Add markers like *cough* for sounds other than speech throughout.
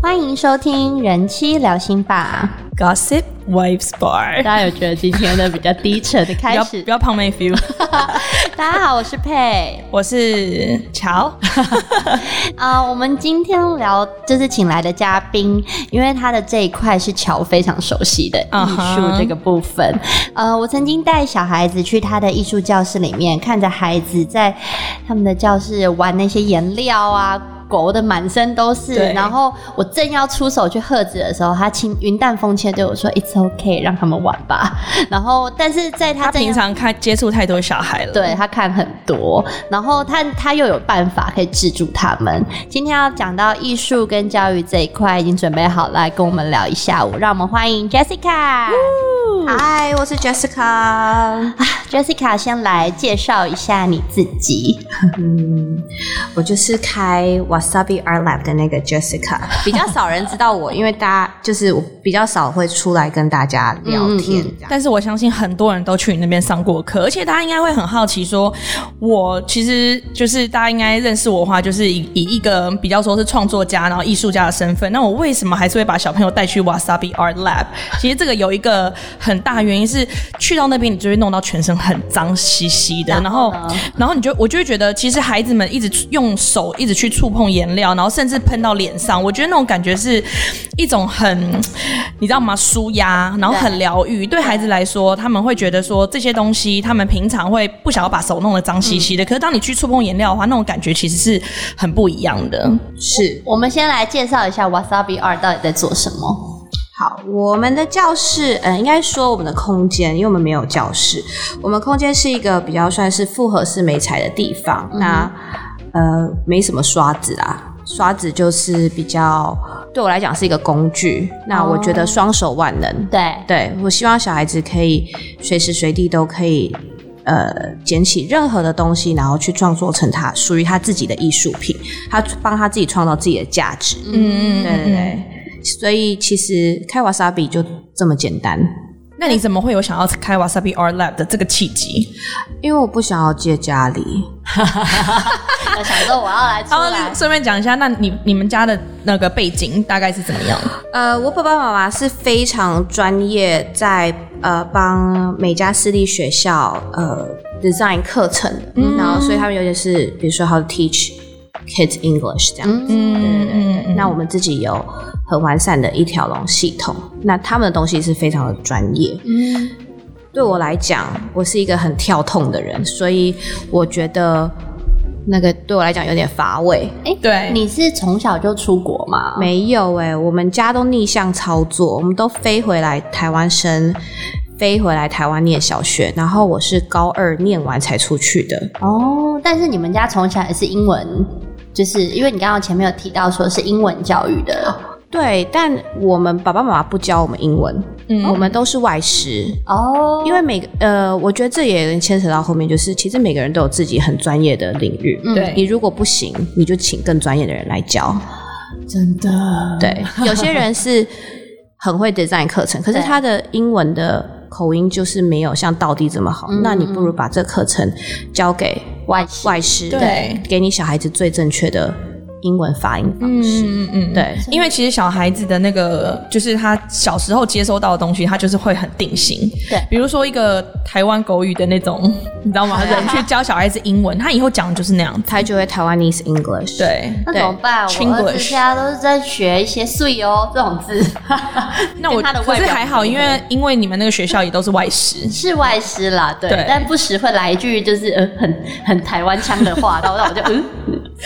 欢迎收听人妻聊心吧。Gossip Wives Bar。大家有觉得今天的比较低沉的开始不？要胖妹 feel，*laughs* 大家好，我是佩。我是乔。啊、*laughs* 我们今天聊就是请来的嘉宾，因为他的这一块是乔非常熟悉的艺术这个部分。呃，我曾经带小孩子去他的艺术教室里面，看着孩子在他们的教室玩那些颜料啊。狗的满身都是，然后我正要出手去喝止的时候，他轻云淡风轻地对我说：“It's okay，让他们玩吧。*laughs* ”然后，但是在他平常看接触太多小孩了，对他看很多，然后他他又有办法可以制住他们。今天要讲到艺术跟教育这一块，已经准备好来跟我们聊一下午。让我们欢迎 Jessica。嗨，我是 Jessica。Jessica 先来介绍一下你自己。嗯，我就是开 Wasabi Art Lab 的那个 Jessica，比较少人知道我，因为大家就是我比较少会出来跟大家聊天。但是我相信很多人都去你那边上过课，而且大家应该会很好奇说，我其实就是大家应该认识我的话，就是以以一个比较说是创作家，然后艺术家的身份，那我为什么还是会把小朋友带去 Wasabi Art Lab？其实这个有一个很大原因是，去到那边你就会弄到全身很脏兮兮的，然后然后你就我就会觉得，其实孩子们一直用手一直去触碰颜料，然后甚至喷到脸上，我觉得那种感觉是一种很，你知道吗？舒压，然后很疗愈。对孩子来说，他们会觉得说这些东西，他们平常会不想要把手弄得脏兮兮的，可是当你去触碰颜料的话，那种感觉其实是很不一样的。是，我们先来介绍一下 Wasabi Art 到底在做什么。好，我们的教室，呃，应该说我们的空间，因为我们没有教室，我们空间是一个比较算是复合式美材的地方。那呃，没什么刷子啊，刷子就是比较对我来讲是一个工具。那我觉得双手万能，对，对我希望小孩子可以随时随地都可以。呃，捡起任何的东西，然后去创作成他属于他自己的艺术品，他帮他自己创造自己的价值。嗯对对对，所以其实开瓦萨比就这么简单，那你怎么会有想要开 Wasabi Art Lab 的这个契机？因为我不想要借家里。我想说我要来出然后来。顺便讲一下，那你你们家的那个背景大概是怎么样？呃，我爸爸妈妈是非常专业，在呃帮每家私立学校呃 design 课程的，然后所以他们有点是比如说 how to teach kids English 这样子。嗯对对对对，那我们自己有很完善的一条龙系统，那他们的东西是非常的专业。嗯，对我来讲，我是一个很跳痛的人，所以我觉得那个对我来讲有点乏味。哎、对你是从小就出国吗？没有哎、我们家都逆向操作，我们都飞回来台湾生，飞回来台湾念小学，然后我是高二念完才出去的。哦，但是你们家从小也是英文，就是因为你刚刚前面有提到说是英文教育的。对，但我们爸爸妈妈不教我们英文，嗯。我们都是外师。哦，因为每个呃，我觉得这也能牵扯到后面，就是其实每个人都有自己很专业的领域。对。你如果不行，你就请更专业的人来教。真的。对，有些人是很会 design 课程，可是他的英文的口音就是没有像道地这么好。那你不如把这课程交给外外师，对给你小孩子最正确的英文发音方式。嗯嗯，对，因为其实小孩子的那个，就是他小时候接收到的东西，他就是会很定型。对比如说一个台湾狗语的那种，*laughs* 你知道吗？*laughs* 人去教小孩子英文，他以后讲的就是那样子。他就会 Taiwanese English。，对，那怎么办？我儿子现在都是在学一些“碎”哦这种字，*laughs* 那我可是还好，因为因为你们那个学校也都是外师。是外师啦，对，对但不时会来一句就是呃很很台湾腔的话，然后让我就嗯，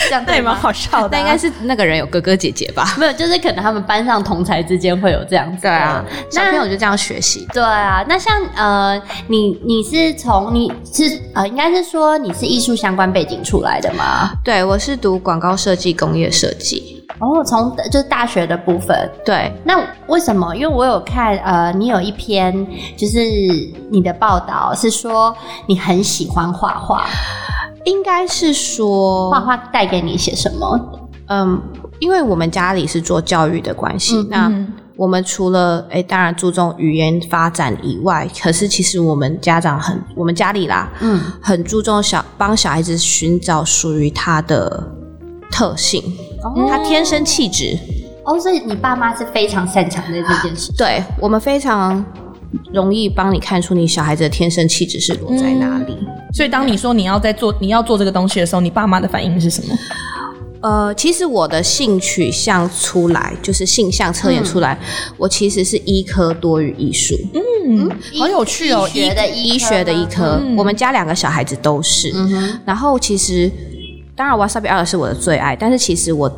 这样对吗？好笑的啊、但应该是那个人有哥哥姐姐吧？*laughs* 没有，就是可能他们班上同才之间会有这样子。对啊，小朋友就这样学习。对啊，那像呃，你你是从你是呃，应该是说你是艺术相关背景出来的吗？对，我是读广告设计、工业设计。哦，从就是大学的部分。对，那为什么？因为我有看呃，你有一篇就是你的报道是说你很喜欢画画，应该是说画画带给你些什么？嗯，因为我们家里是做教育的关系，嗯那嗯我们除了诶，当然注重语言发展以外，可是其实我们家长很，我们家里啦，嗯，很注重小帮小孩子寻找属于他的特性，他天生气质。哦，所以你爸妈是非常擅长的这件事。对我们非常容易帮你看出你小孩子的天生气质是落在哪里。所以当你说你要在做你要做这个东西的时候，你爸妈的反应是什么？呃，其实我的性取向出来，就是性向测验出来，我其实是医科多于艺术，嗯，好有趣哦，医学的医学的医科。我们家两个小孩子都是。然后其实，当然 Wasabi 二是我的最爱，但是其实我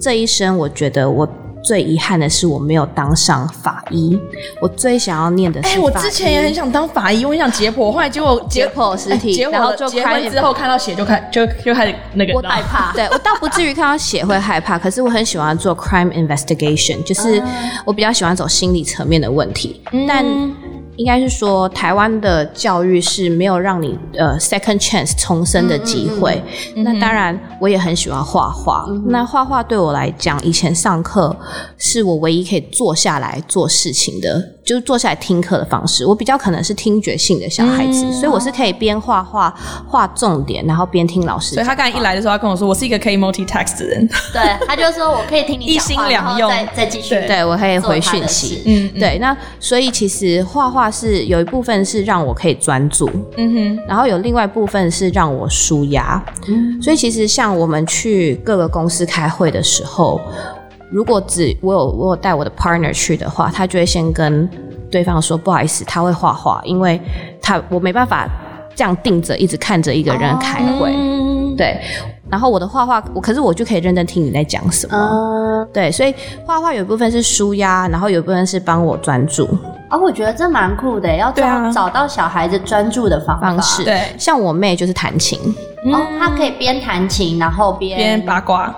这一生，我觉得我。最遗憾的是我没有当上法医，我最想要念的是。哎，我之前也很想当法医，我很想解剖，后来结果解剖尸体，然后就开之后看到血就开就就开始那个我害怕。*laughs* 对我倒不至于看到血会害怕，可是我很喜欢做 crime investigation，就是我比较喜欢走心理层面的问题，但。应该是说，台湾的教育是没有让你呃 second chance 重生的机会。那当然，我也很喜欢画画。那画画对我来讲，以前上课是我唯一可以坐下来做事情的。就是坐下来听课的方式，我比较可能是听觉性的小孩子，所以我是可以边画画画重点，然后边听老师。所以他刚才一来的时候，他跟我说，我是一个可以 multitask 的人。对，他就说我可以听你一心两用，再再继续。对，我可以回讯息。嗯，对。那所以其实画画是有一部分是让我可以专注，嗯哼，然后有另外一部分是让我舒压。嗯，所以其实像我们去各个公司开会的时候。如果只我有我有带我的 partner 去的话，他就会先跟对方说不好意思，他会画画，因为他我没办法这样定着一直看着一个人开会，对。然后我的画画，我可是我就可以认真听你在讲什么，对。所以画画有一部分是舒压，然后有一部分是帮我专注。啊，我觉得这蛮酷的，要找找到小孩子专注的方方式。对，像我妹就是弹琴，哦，她可以边弹琴然后边边八卦。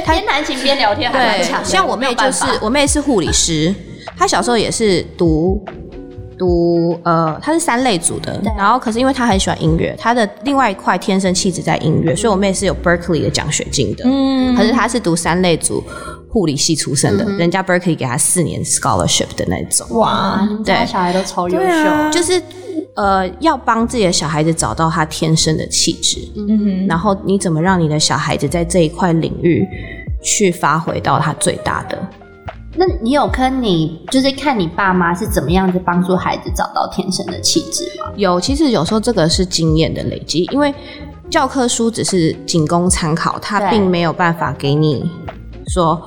边弹琴边聊天，对，像我妹就是我妹是护理师，她小时候也是读读呃，她是三类组的，然后可是因为她很喜欢音乐，她的另外一块天生气质在音乐，所以我妹是有 Berkeley 的奖学金的，嗯，可是她是读三类组护理系出身的，人家 Berkeley 给她四年 scholarship 的那种，哇，对，小孩都超优秀，就是。呃，要帮自己的小孩子找到他天生的气质，嗯哼，然后你怎么让你的小孩子在这一块领域去发挥到他最大的？那你有跟你就是看你爸妈是怎么样子帮助孩子找到天生的气质吗？有，其实有时候这个是经验的累积，因为教科书只是仅供参考，它并没有办法给你说，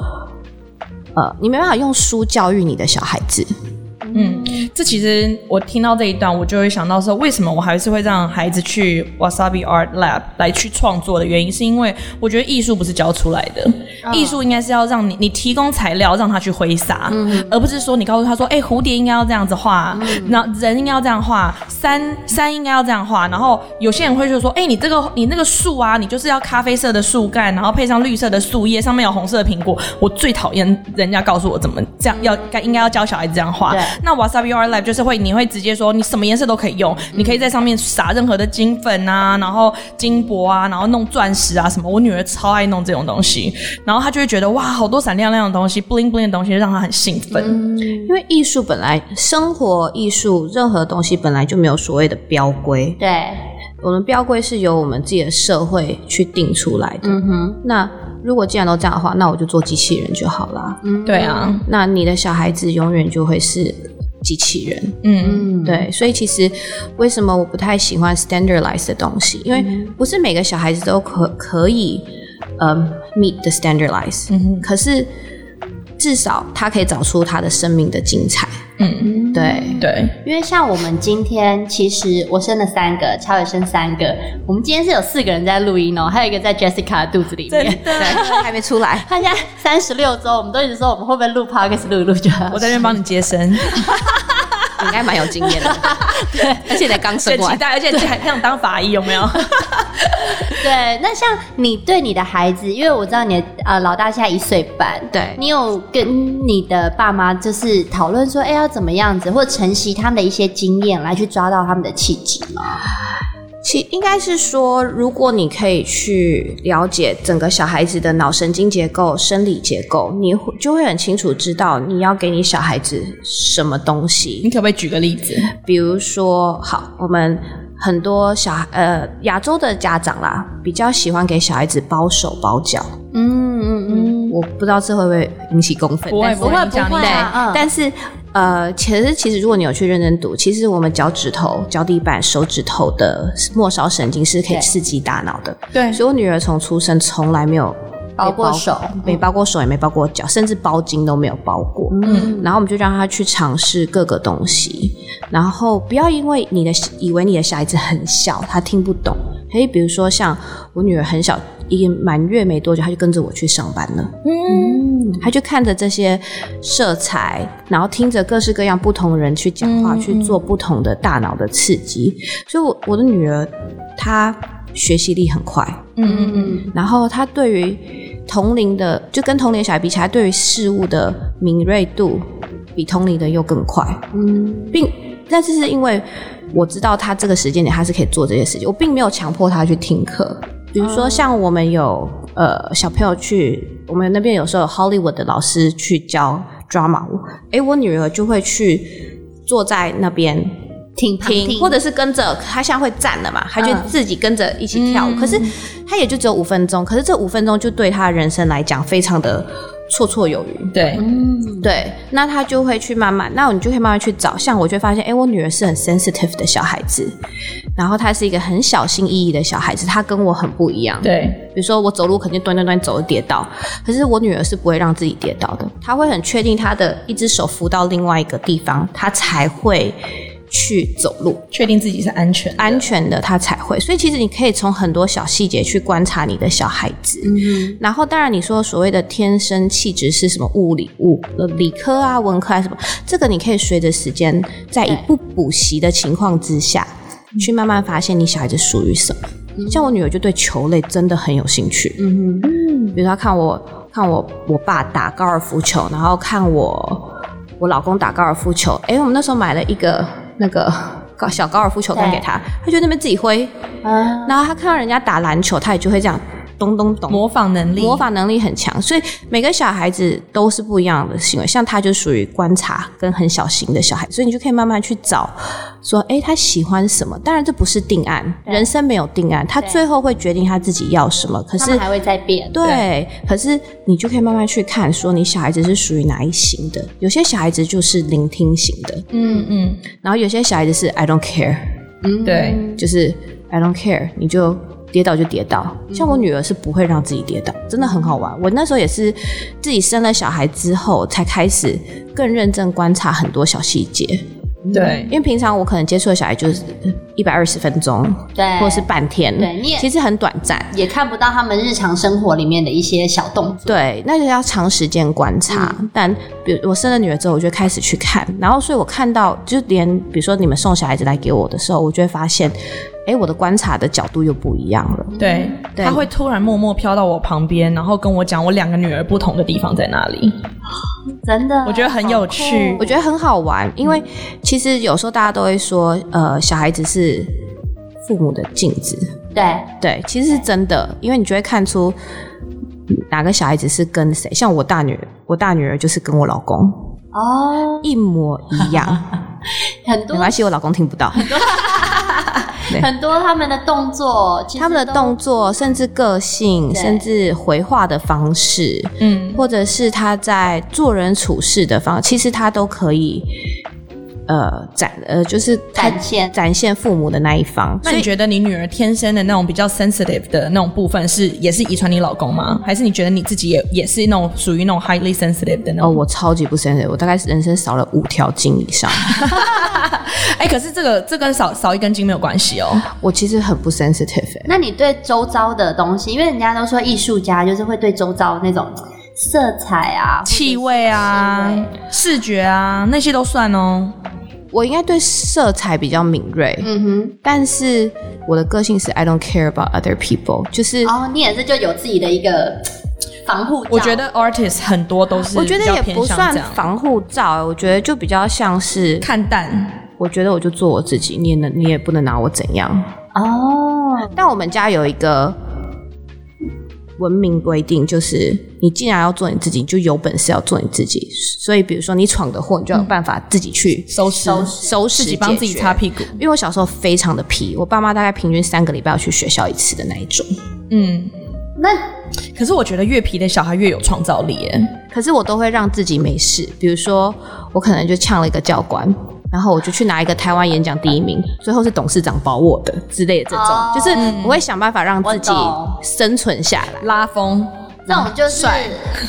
呃，你没办法用书教育你的小孩子。嗯，这其实我听到这一段，我就会想到说，为什么我还是会让孩子去 Wasabi Art Lab 来去创作的原因，是因为我觉得艺术不是教出来的，艺术应该是要让你你提供材料让他去挥洒，而不是说你告诉他说，哎，蝴蝶应该要这样子画，那人应该要这样画，山山应该要这样画，然后有些人会就说，哎，你这个你那个树啊，你就是要咖啡色的树干，然后配上绿色的树叶，上面有红色的苹果。我最讨厌人家告诉我怎么这样要该应该要教小孩子这样画。那 Wasabi Art Lab 就是会，你会直接说你什么颜色都可以用，你可以在上面撒任何的金粉啊，然后金箔啊，然后弄钻石啊什么。我女儿超爱弄这种东西，然后她就会觉得哇，好多闪亮亮的东西，bling bling 的东西，让她很兴奋。因为艺术本来，生活艺术任何东西本来就没有所谓的标规。对，我们标规是由我们自己的社会去定出来的。嗯哼，那。如果既然都这样的话，那我就做机器人就好了。嗯，对啊，那你的小孩子永远就会是机器人。嗯嗯，对，所以其实为什么我不太喜欢 standardized 的东西？因为不是每个小孩子都可可以呃 meet the standardized。嗯可是至少他可以找出他的生命的精彩。嗯，对。对，因为像我们今天，其实我生了三个，超也生三个，我们今天是有四个人在录音哦，还有一个在 Jessica 的肚子里面，*laughs* 对，还没出来，他现在三十六周，我们都一直说我们会不会录 podcast 录一录就好，我在这边帮你接生。*laughs* 应该蛮有经验的，*laughs* 对，而且才刚生完，期待，而且还想当法医，有没有？*laughs* 对，那像你对你的孩子，因为我知道你的呃老大现在一岁半，对你有跟你的爸妈就是讨论说，哎，要怎么样子，或者承袭他们的一些经验来去抓到他们的气质吗？其应该是说，如果你可以去了解整个小孩子的脑神经结构、生理结构，你会就会很清楚知道你要给你小孩子什么东西你。可不可以举个例子？比如说，好，我们很多小孩呃亚洲的家长啦，比较喜欢给小孩子包手包脚。嗯嗯嗯，我不知道这会不会引起公愤，不会不会不会但是呃，其实其实如果你有去认真读，其实我们脚趾头、脚底板、手指头的末梢神经是可以刺激大脑的。对所以我女儿从出生从来没有包过手没包过手，也没包过脚，甚至包巾都没有包过。嗯，然后我们就让她去尝试各个东西，然后不要因为你的以为你的小孩子很小，他听不懂。可以比如说像我女儿很小，一满月没多久，他就跟着我去上班了。嗯，他就看着这些色彩，然后听着各式各样不同人去讲话，嗯去做不同的大脑的刺激。所以我，我的女儿她学习力很快，嗯嗯嗯，然后她对于同龄的，就跟同龄小孩比起来，对于事物的敏锐度比同龄的又更快。嗯，并但是是因为我知道他这个时间点他是可以做这些事情，我并没有强迫他去听课。比如说像我们有呃小朋友去，我们那边有时候有 Hollywood 的老师去教 drama 舞，诶，我女儿就会去坐在那边听听，或者是跟着他现在会站了嘛，她就嗯自己跟着一起跳舞。可是她也就只有五分钟，可是这五分钟就对她人生来讲非常的绰绰有余。对，嗯，对，那他就会去慢慢，那你就可以慢慢去找。像我就会发现，哎，我女儿是很 sensitive 的小孩子，然后她是一个很小心翼翼的小孩子，她跟我很不一样。，对，比如说我走路肯定端端端走会跌倒，可是我女儿是不会让自己跌倒的，她会很确定她的一只手扶到另外一个地方，她才会去走路。确定自己是安全，安全的，他才会。所以其实你可以从很多小细节去观察你的小孩子。嗯然后，当然你说所谓的天生气质是什么物理物呃理科啊、文科啊什么，这个你可以随着时间，在以不补习的情况之下，去慢慢发现你小孩子属于什么。像我女儿就对球类真的很有兴趣，嗯哼，比如她看我看我我爸打高尔夫球，然后看我我老公打高尔夫球。哎，我们那时候买了一个那个高小高尔夫球杆给他，他就在那边自己挥。啊，然后他看到人家打篮球，他也就会这样咚咚咚。模仿能力，模仿能力很强，所以每个小孩子都是不一样的行为。像他就属于观察跟很小型的小孩，所以你就可以慢慢去找，说，哎，他喜欢什么？当然这不是定案，人生没有定案，他最后会决定他自己要什么。可是还会再变，对，可是你就可以慢慢去看，说你小孩子是属于哪一型的。有些小孩子就是聆听型的，嗯嗯，然后有些小孩子是 I don't care，嗯对，就是 I don't care，你就跌倒就跌倒。像我女儿是不会让自己跌倒，真的很好玩。我那时候也是自己生了小孩之后，才开始更认真观察很多小细节。对因为平常我可能接触的小孩就是一百二十分钟，对或者是半天，对你也其实很短暂。也看不到他们日常生活里面的一些小动作。对，那就要长时间观察。但比如我生了女儿之后，我就开始去看，然后所以我看到，就连比如说你们送小孩子来给我的时候，我就会发现，哎，我的观察的角度又不一样了。对，对。他会突然默默飘到我旁边，然后跟我讲我两个女儿不同的地方在哪里。真的，我觉得很有趣。我觉得很好玩，因为其实有时候大家都会说，呃，小孩子是父母的镜子，对，对，其实是真的，因为你就会看出哪个小孩子是跟谁。像我大女儿，我大女儿就是跟我老公哦，一模一样，*laughs* 很多。没关系，我老公听不到。对很多他们的动作，他们的动作，甚至个性，甚至回话的方式，嗯，或者是他在做人处事的方，其实他都可以。呃，展呃，就是展现展现父母的那一方，那你觉得你女儿天生的那种比较 sensitive 的那种部分是也是遗传你老公吗？还是你觉得你自己也也是那种属于那种 highly sensitive 的那哦，我超级不 sensitive，我大概是人生少了五条筋以上。*laughs* 哎、可是这个这跟少少一根筋没有关系哦。我其实很不 sensitive，、欸、那你对周遭的东西，因为人家都说艺术家就是会对周遭那种色彩啊、气味啊味、视觉啊，那些都算哦。我应该对色彩比较敏锐，嗯哼，但是我的个性是 I don't care about other people，就是、哦，你也是就有自己的一个 *tsk* 防护罩，我觉得 artist 很多都是我觉得也不算防护罩、欸我觉得就比较像是，看淡。我觉得我就做我自己，你也能你也不能拿我怎样。哦，但我们家有一个文明规定，就是你既然要做你自己，就有本事要做你自己。所以，比如说你闯的祸，你就有办法自己去收拾收收拾，自己帮自己擦屁股。因为我小时候非常的皮，我爸妈大概平均三个礼拜要去学校一次的那一种。嗯，那可是我觉得越皮的小孩越有创造力耶。可是我都会让自己没事，比如说我可能就呛了一个教官。然后我就去拿一个台湾演讲第一名，最后是董事长保我的之类的这种，哦。就是我会想办法让自己我生存下来。拉风，这种就是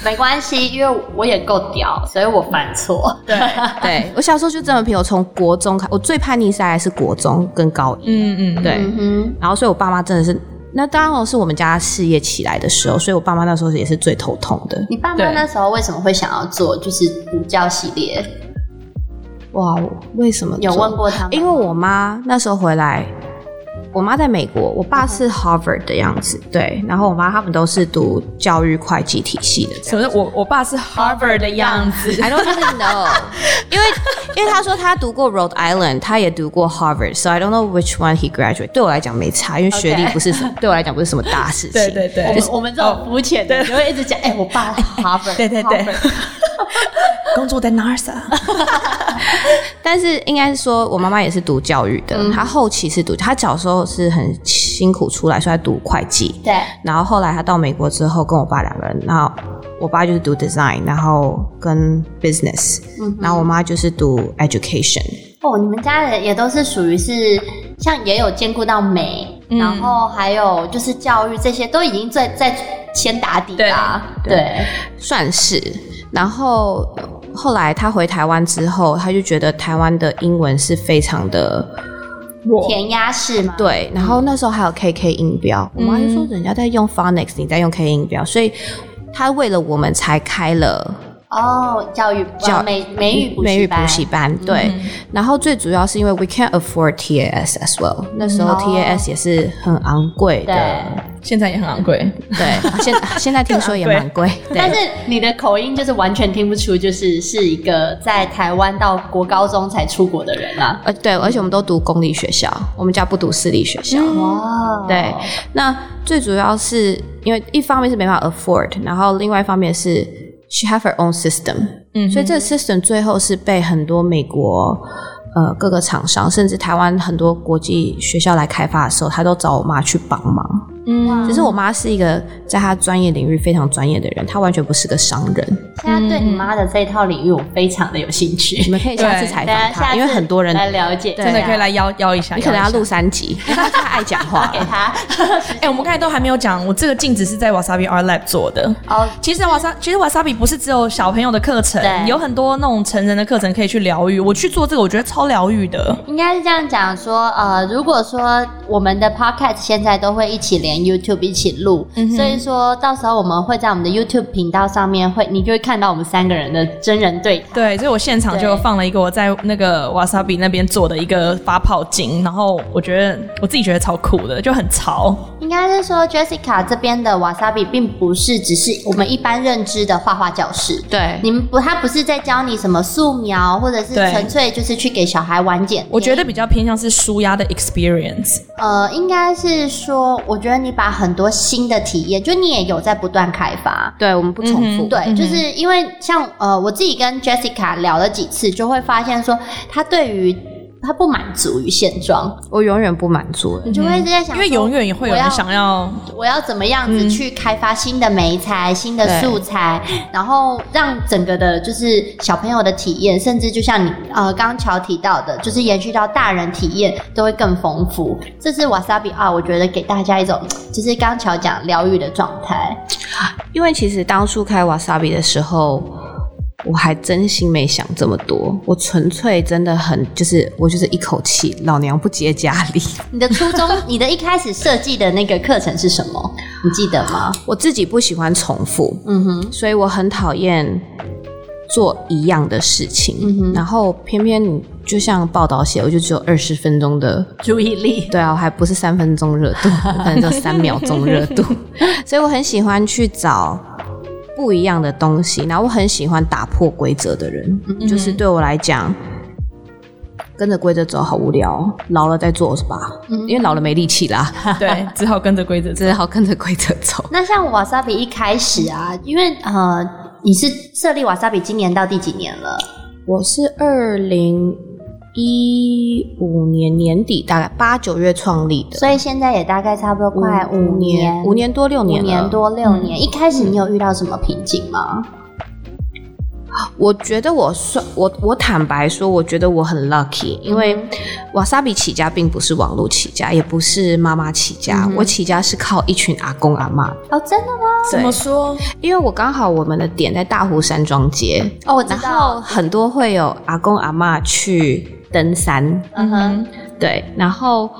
没关系，因为我也够屌，所以我犯错。对，*laughs* 对我小时候就这么皮，我从国中开，我最叛逆大概是国中跟高一，嗯嗯，对，嗯然后所以我爸妈真的是，那当然是我们家事业起来的时候，所以我爸妈那时候也是最头痛的。你爸妈对。那时候为什么会想要做就是补教系列？哇，为什么有做问过他们？因为我妈那时候回来，我妈在美国，我爸是 Harvard 的样子，对，然后我妈他们都是读教育会计体系的。什么？我我爸是 Harvard 的样子，*laughs* I don't even know，*laughs* 因为因为他说他读过 Rhode Island，他也读过 Harvard，so I don't know which one he graduate。对我来讲没差，因为学历不是什么对我来讲不是什么大事情。*laughs* 对对对我们我们这种肤浅的，就会一直讲，哎，我爸 Harvard，对对对 *laughs* 工作在 NASA，*laughs* 但是应该是说，我妈妈也是读教育的，她后期是读，她小时候是很辛苦出来，所以她读会计。对，然后后来她到美国之后，跟我爸两个人，然后我爸就是读 design，然后跟 business，、嗯然后我妈就是读 education。哦，你们家人也都是属于是像也有兼顾到美，嗯然后还有就是教育这些都已经在在先打底啦。对对，算是。然后后来他回台湾之后，他就觉得台湾的英文是非常的填鸭式吗。对。然后那时候还有 KK 音标，我妈就说人家在用 phonics，你在用 K 音标，所以他为了我们才开了哦，教育教呃美美语补美语习班补习班。对。然后最主要是因为 we can't afford TAS as well，那时候哦 TAS 也是很昂贵的。对，现在也很昂贵。对，现现在听说也蛮贵。*laughs* 但是你的口音就是完全听不出，就是是一个在台湾到国高中才出国的人啊。呃，对，而且我们都读公立学校，我们家不读私立学校。哇，对，那最主要是因为一方面是没办法 afford，然后另外一方面是 she have her own system，嗯所以这个 system 最后是被很多美国呃各个厂商，甚至台湾很多国际学校来开发的时候，他都找我妈去帮忙。嗯，只是我妈是一个在她专业领域非常专业的人，她完全不是个商人。现在对你妈的这一套领域，我非常的有兴趣。你们可以下次采访她，因为很多人来了解，真的可以来邀邀一下。你可能要录三集，因为她太爱讲话了。*laughs* 给他。*laughs* 哎、我们刚才都还没有讲，我这个镜子是在 Wasabi Art Lab 做的。哦，其实 Wasabi 其实 Wasabi 不是只有小朋友的课程，有很多那种成人的课程可以去疗愈。我去做这个，我觉得超疗愈的。应该是这样讲说，呃，如果说我们的 podcast 现在都会一起连 YouTube 一起录，所以说到时候我们会在我们的 YouTube 频道上面会，你就会看到我们三个人的真人对谈。对，所以我现场就放了一个我在那个 Wasabi 那边做的一个发泡镜，然后我觉得我自己觉得超酷的，就很潮。应该是说 Jessica 这边的 Wasabi 并不是只是我们一般认知的画画教室。对，你们不，他不是在教你什么素描，或者是纯粹就是去给小孩玩剪。我觉得比较偏向是舒压的 experience。呃，应该是说，我觉得你把很多新的体验，就你也有在不断开发。对我们不重复。对，就是因为像呃，我自己跟 Jessica 聊了几次，就会发现说，他对于他不满足于现状，我永远不满足。你就会一直在想，因为永远也会有人想要，我要怎么样子去开发新的媒材、新的素材，然后让整个的就是小朋友的体验，甚至就像你呃刚刚乔提到的，就是延续到大人体验都会更丰富。这是 Wasabi 啊，我觉得给大家一种就是刚刚乔讲疗愈的状态。因为其实当初开 Wasabi 的时候，我还真心没想这么多，我纯粹真的很就是我就是一口气，老娘不接家里。你的初衷，你的一开始设计的那个课程是什么？你记得吗？我自己不喜欢重复，嗯哼，所以我很讨厌做一样的事情。嗯哼然后偏偏你就像报道写，我就只有二十分钟的注意力。对啊，我还不是三分钟热度，我 *laughs* 可能就三秒钟热度，*laughs* 所以我很喜欢去找不一样的东西，然后我很喜欢打破规则的人，就是对我来讲。跟着规则走好无聊，老了再做是吧？因为老了没力气啦，*laughs* 对，只好跟着规则。只好跟着规则走。那像瓦萨比一开始啊，因为呃，你是设立瓦萨比今年到第几年了？我是二零一五年年底，大概八九月创立的，所以现在也大概差不多快五年，五年多六年五了，年多六年。一开始你有遇到什么瓶颈吗？我觉得我算我我坦白说，我觉得我很 lucky，因为瓦萨比起家并不是网络起家，也不是妈妈起家，我起家是靠一群阿公阿妈。哦，真的吗？怎么说？因为我刚好我们的点在大湖山庄街，哦，我知然后道。很多会有阿公阿妈去登山，嗯哼，对，然后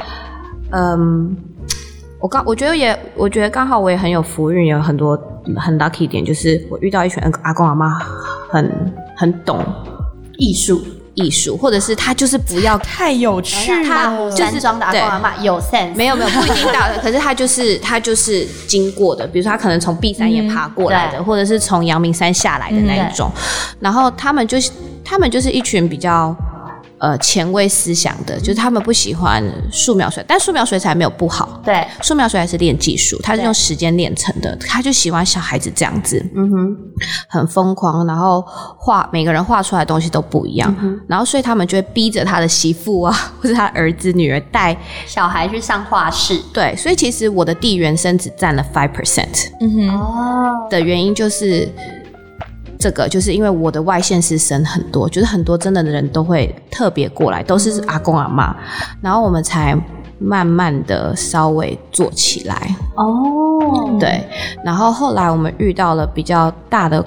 嗯。我刚我觉得也，我觉得刚好我也很有福运，有很多很 lucky 点，就是我遇到一群阿公阿妈很很懂艺术艺术，或者是他就是不要太有趣了，大湖山庄的阿公阿妈有 sense，没有没有不一定到的，*laughs* 可是他就是他就是经过的，比如说他可能从碧山也爬过来的，对。或者是从阳明山下来的那一种，然后他们就是他们就是一群比较。呃，前卫思想的，就是他们不喜欢素描水，但素描水彩没有不好，对，素描水彩是练技术，它是用时间练成的，他就喜欢小孩子这样子，嗯哼，很疯狂，然后画每个人画出来的东西都不一样，然后所以他们就会逼着他的媳妇啊，*laughs* 或者他儿子女儿带，小孩去上画室。对，所以其实我的地缘生只占了 five percent 嗯哼，哦，的原因就是。这个就是因为我的外县市生很多，就是很多真的人都会特别过来，都是阿公阿妈，然后我们才慢慢的稍微做起来。哦，对，然后后来我们遇到了比较大的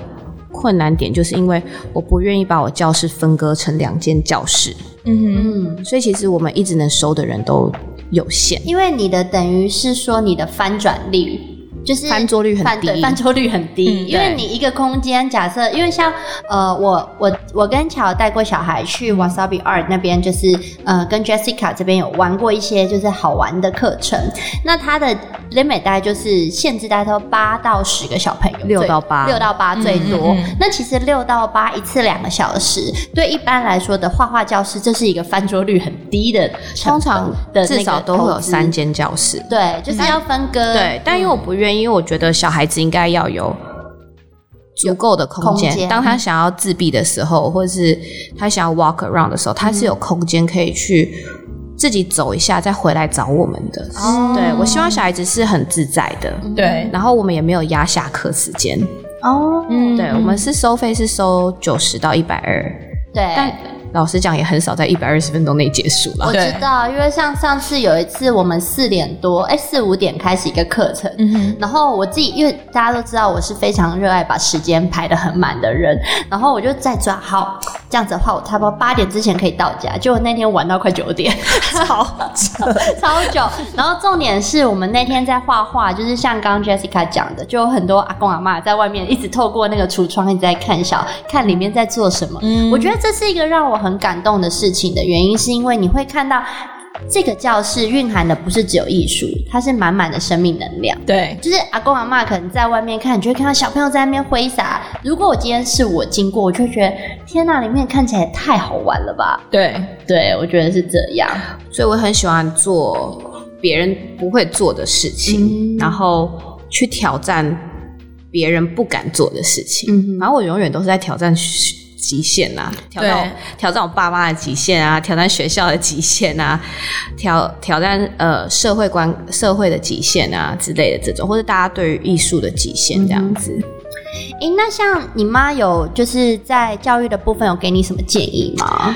困难点，就是因为我不愿意把我教室分割成两间教室，嗯嗯，所以其实我们一直能收的人都有限。因为你的等于是说你的翻转率。就是翻桌率很低翻对翻桌率很低，嗯因为你一个空间，假设因为像呃，我我我跟乔带过小孩去 Wasabi Art 那边，就是呃跟 Jessica 这边有玩过一些就是好玩的课程，那它的 limit 大概就是限制大概都八到十个小朋友，六到八。六到八最多。嗯嗯。嗯那其实六到八一次两个小时，对一般来说的画画教室，这是一个翻桌率很低的通常的至少都会有三间教室。对，就是要分割。对，但因为我不愿意，因为我觉得小孩子应该要有足够的空间。空间当他想要自闭的时候，或者是他想要 walk around 的时候，他是有空间可以去自己走一下，再回来找我们的。哦对我希望小孩子是很自在的，对，然后我们也没有压下课时间。哦，嗯对，我们是收费是收九十到一百二，对。但老实讲也很少在一百二十分钟内结束了我。知道，因为像上次有一次，我们四点多，哎，四五点开始一个课程，嗯，然后我自己，因为大家都知道我是非常热爱把时间排得很满的人，然后我就在抓好这样子的话，我差不多八点之前可以到家，结果那天玩到快九点，*laughs* 超 *laughs* 超久。然后重点是我们那天在画画，就是像刚刚 Jessica 讲的，就有很多阿公阿妈在外面一直透过那个橱窗一直在看小看里面在做什么。嗯我觉得这是一个让我很感动的事情的原因，是因为你会看到。这个教室蕴含的不是只有艺术，它是满满的生命能量。对，就是阿公阿妈可能在外面看，你就会看到小朋友在那边挥洒。如果我今天是我经过，我就会觉得天哪，里面看起来也太好玩了吧？对，对，我觉得是这样。所以我很喜欢做别人不会做的事情，嗯然后去挑战别人不敢做的事情。然后我永远都是在挑战极限啊，挑战挑战我爸妈的极限啊，挑战学校的极限啊，挑挑战呃社会观社会的极限啊之类的这种，或者大家对于艺术的极限这样子。诶，那像你妈有就是在教育的部分有给你什么建议吗？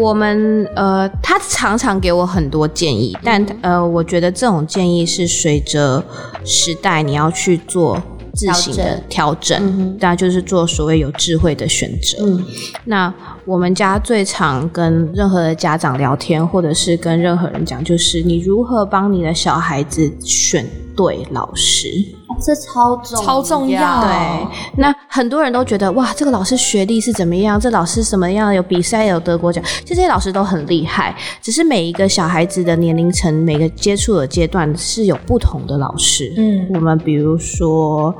我们呃，他常常给我很多建议，但呃，我觉得这种建议是随着时代你要去做自行的调整，嗯哼当然就是做所谓有智慧的选择。嗯那我们家最常跟任何的家长聊天，或者是跟任何人讲，就是你如何帮你的小孩子选对老师。哦这超重超重要对，那很多人都觉得哇，这个老师学历是怎么样？这老师什么样？有比赛，有得国奖，其实这些老师都很厉害。只是每一个小孩子的年龄层，每个接触的阶段是有不同的老师。嗯我们比如说，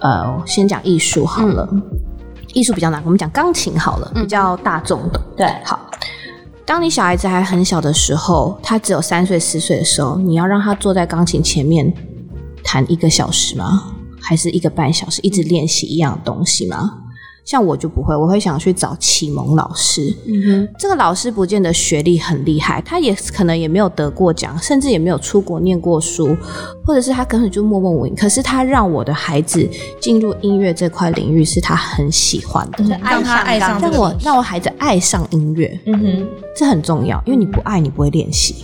呃，先讲艺术好了，艺术比较难，我们讲钢琴好了，比较大众的。对，好，当你小孩子还很小的时候，他只有三岁四岁的时候，你要让他坐在钢琴前面弹一个小时吗？还是一个半小时，一直练习一样东西吗？像我就不会，我会想去找启蒙老师。嗯哼这个老师不见得学历很厉害，他也可能也没有得过奖，甚至也没有出国念过书，或者是他根本就默默无闻。可是他让我的孩子进入音乐这块领域是他很喜欢的，哼，让他爱上这个让我让我孩子爱上音乐，嗯哼，这很重要，因为你不爱你不会练习。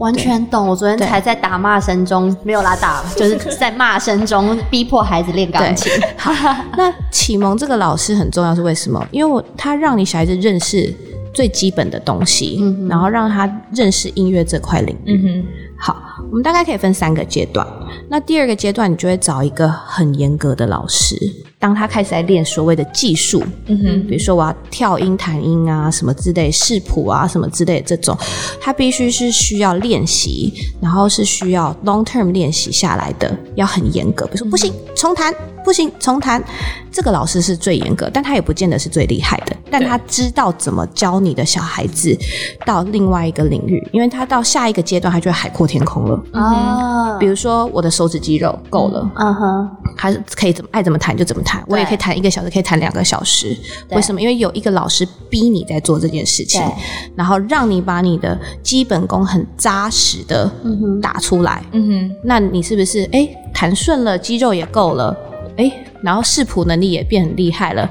完全懂。我昨天才在打骂声中没有啦打，*laughs* 就是在骂声中逼迫孩子练钢琴。*laughs* 那启蒙这个老师很重要，是为什么？因为我他让你小孩子认识最基本的东西，嗯然后让他认识音乐这块领域。嗯，好，我们大概可以分三个阶段。那第二个阶段，你就会找一个很严格的老师，当他开始在练所谓的技术，嗯哼，比如说我要跳音、弹音啊，什么之类视谱啊，什么之类的这种，他必须是需要练习，然后是需要 long term 练习下来的，要很严格。比如说不行，重弹，不行，重弹。这个老师是最严格，但他也不见得是最厉害的，但他知道怎么教你的小孩子到另外一个领域，因为他到下一个阶段，他就会海阔天空了。哦，比如说我的手指肌肉够了，嗯哼，还是可以怎么爱怎么弹就怎么弹，我也可以弹一个小时，可以弹两个小时。为什么？因为有一个老师逼你在做这件事情，然后让你把你的基本功很扎实的打出来。嗯哼，那你是不是哎弹顺了，肌肉也够了，哎，然后视谱能力也变很厉害了？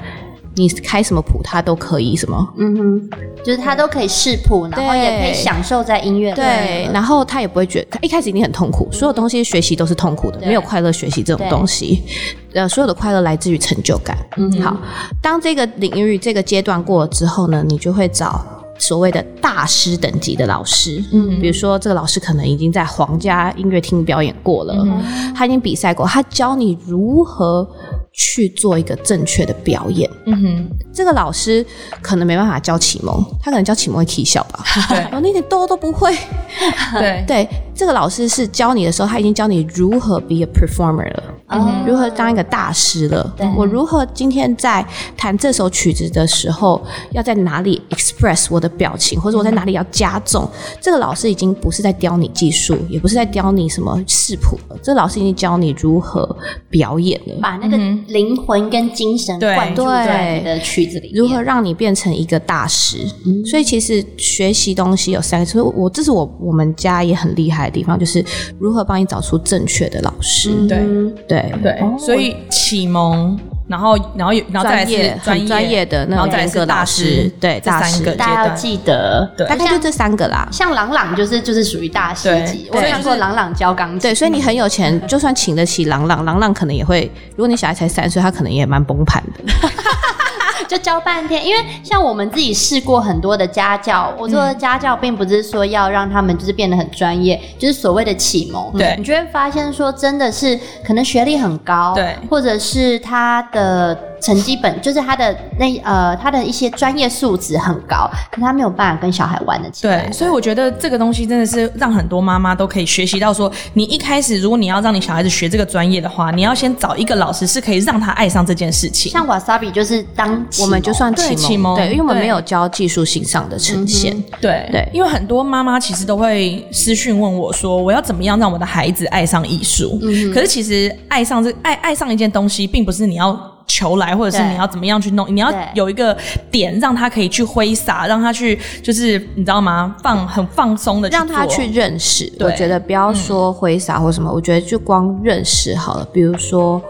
你开什么谱，他都可以什么？嗯哼，就是他都可以视谱，然后也可以享受在音乐里对，然后他也不会觉得，他一开始一定很痛苦，所有东西学习都是痛苦的，没有快乐学习这种东西。呃，所有的快乐来自于成就感。嗯好，当这个领域这个阶段过了之后呢，你就会找所谓的大师等级的老师。嗯，比如说这个老师可能已经在皇家音乐厅表演过了，他已经比赛过，他教你如何去做一个正确的表演。嗯哼，这个老师可能没办法教启蒙，他可能教启蒙会啼笑吧，对我那点哆都不会。对，*laughs* 对，这个老师是教你的时候，他已经教你如何 be a performer 了。嗯如何当一个大师了？我如何今天在弹这首曲子的时候，要在哪里 express 我的表情，或者我在哪里要加重？这个老师已经不是在教你技术，也不是在教你什么视谱了，这个老师已经教你如何表演了。把那个灵魂跟精神对灌注在你的曲子里面。如何让你变成一个大师？嗯所以其实学习东西有三个，所以我这是我我们家也很厉害的地方，就是如何帮你找出正确的老师。嗯对对对，所以启蒙，然后然后有然后再来是专业专很专业的那种然后再来是严格老大师师，对这大师三个，大家要记得，对像大概就这三个啦。像朗朗就是就是属于大师级，我看过朗朗教钢琴，对，所以你很有钱，*laughs* 就算请得起朗朗，朗朗可能也会，如果你小孩才三岁，他可能也蛮崩盘的。*laughs* 就教半天，因为像我们自己试过很多的家教，我做的家教并不是说要让他们就是变得很专业，就是所谓的启蒙。对你就会发现说，真的是可能学历很高，对或者是他的的成绩本，就是他的那呃他的一些专业素质很高，可他没有办法跟小孩玩得起来。对，所以我觉得这个东西真的是让很多妈妈都可以学习到说，你一开始如果你要让你小孩子学这个专业的话，你要先找一个老师是可以让他爱上这件事情。像 Wasabi 就是当我们就算对启启蒙对，因为我们对没有教技术性上的呈现。对对因为很多妈妈其实都会私讯问我说，我要怎么样让我的孩子爱上艺术？可是其实爱上这爱爱上一件东西，并不是你要。求来，或者是你要怎么样去弄？你要有一个点，让他可以去挥洒，让他去，就是你知道吗？放很放松的让他去认识。我觉得不要说挥洒或什么，我觉得就光认识好了。比如说，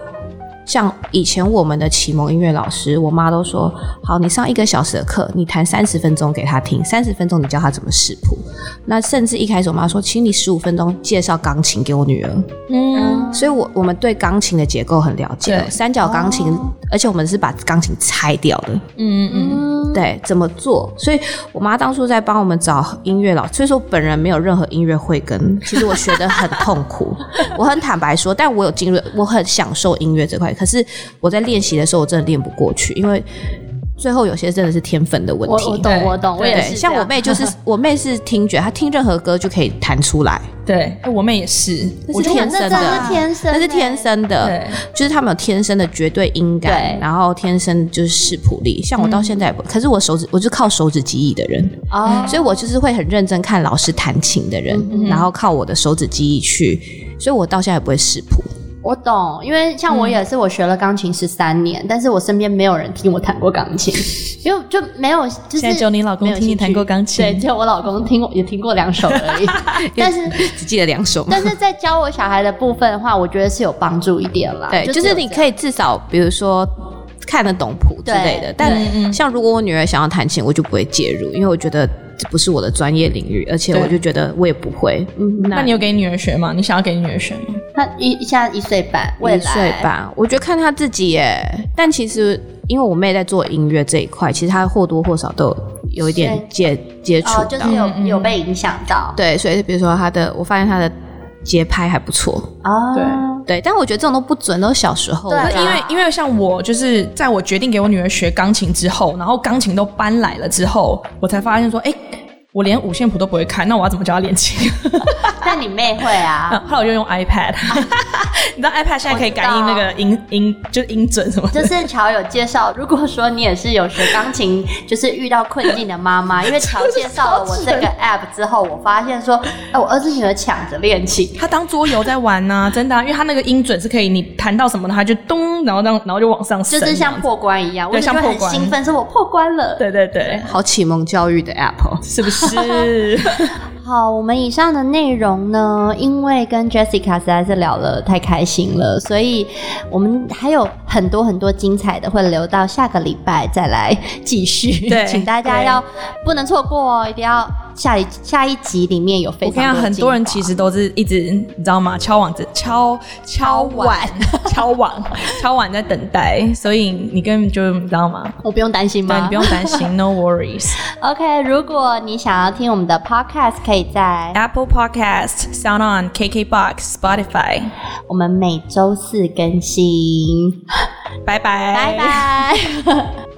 像以前我们的启蒙音乐老师，我妈都说：好，你上一个小时的课，你弹三十分钟给他听，三十分钟你教他怎么识谱。那甚至一开始我妈说，请你十五分钟介绍钢琴给我女儿。嗯，所以我我们对钢琴的结构很了解，对三角钢琴，而且我们是把钢琴拆掉的。嗯嗯嗯，对，怎么做？所以我妈当初在帮我们找音乐老师，所以说我本人没有任何音乐慧根，*laughs* 其实我学的很痛苦。我很坦白说，但我有进入，我很享受音乐这块。可是我在练习的时候，我真的练不过去，因为最后有些真的是天分的问题。我我懂对我懂，我对对，也是像我妹就是 *laughs* 我妹是听觉，她听任何歌就可以弹出来，对，哎我妹也是，我天天生的天生，那是天。生的，就是他们有天生的绝对音感，然后天生就是视谱力。像我到现在也不，可是我手指我就靠手指记忆的人，哦，所以我就是会很认真看老师弹琴的人，然后靠我的手指记忆去，所以我到现在也不会视谱。我懂，因为像我也是，我学了钢琴十三年，但是我身边没有人听我弹过钢琴，因为就没有，就是现在只有你老公没有听你弹过钢琴对，只有我老公听过，也听过两首而已。*laughs* 但是，*laughs* 只记得两首但。是在教我小孩的部分的话，我觉得是有帮助一点啦。对，就是你可以，至少比如说看得懂谱之类的对。但对像如果我女儿想要弹琴，我就不会介入，因为我觉得这不是我的专业领域，而且我就觉得我也不会。嗯，那你有给女儿学吗？你想要给女儿学吗？他一现在一岁半，未一岁来半，我觉得看她自己耶。但其实因为我妹在做音乐这一块，其实她或多或少都有有一点接接触哦，到。就是有有被影响到对，所以比如说她的，我发现她的节拍还不错。哦，对对，但我觉得这种都不准，都是小时候。对啊因为因为像我就是在我决定给我女儿学钢琴之后，然后钢琴都搬来了之后，我才发现说，哎、我连五线谱都不会看，那我要怎么教他练琴？*laughs* 但你妹会啊，*laughs* 后来我就用 iPad，*laughs* 你知道 iPad 现在可以感应那个音音就是音准什么的。就是乔有介绍，如果说你也是有学钢琴，就是遇到困境的妈妈，因为乔介绍了我这个 app 之后，我发现说，哎，我儿子女儿抢着练琴，他当桌游在玩呢、真的、啊，因为他那个音准是可以，你弹到什么的，他就咚，然后当，然后就往上升，就是像破关一样，我对就觉得像破关很兴奋，说我破关了。对对对，好启蒙教育的 app 哦。是不是？*laughs* 好，我们以上的内容呢，因为跟 Jessica 实在是聊了太开心了，所以我们还有很多很多精彩的会留到下个礼拜再来继续。对请大家要不能错过哦，一定要下一下一集里面有非我跟你讲，常多很多人其实都是一直你知道吗？敲碗子敲敲碗 *laughs* 敲碗敲碗在等待，所以你根本就你知道吗？我不用担心吗？对你不用担心，No worries。*laughs* OK，如果你想要听我们的 Podcast，可以在 Apple Podcast、Sound On、KKBox、Spotify，我们每周四更新。拜拜，拜拜。*laughs*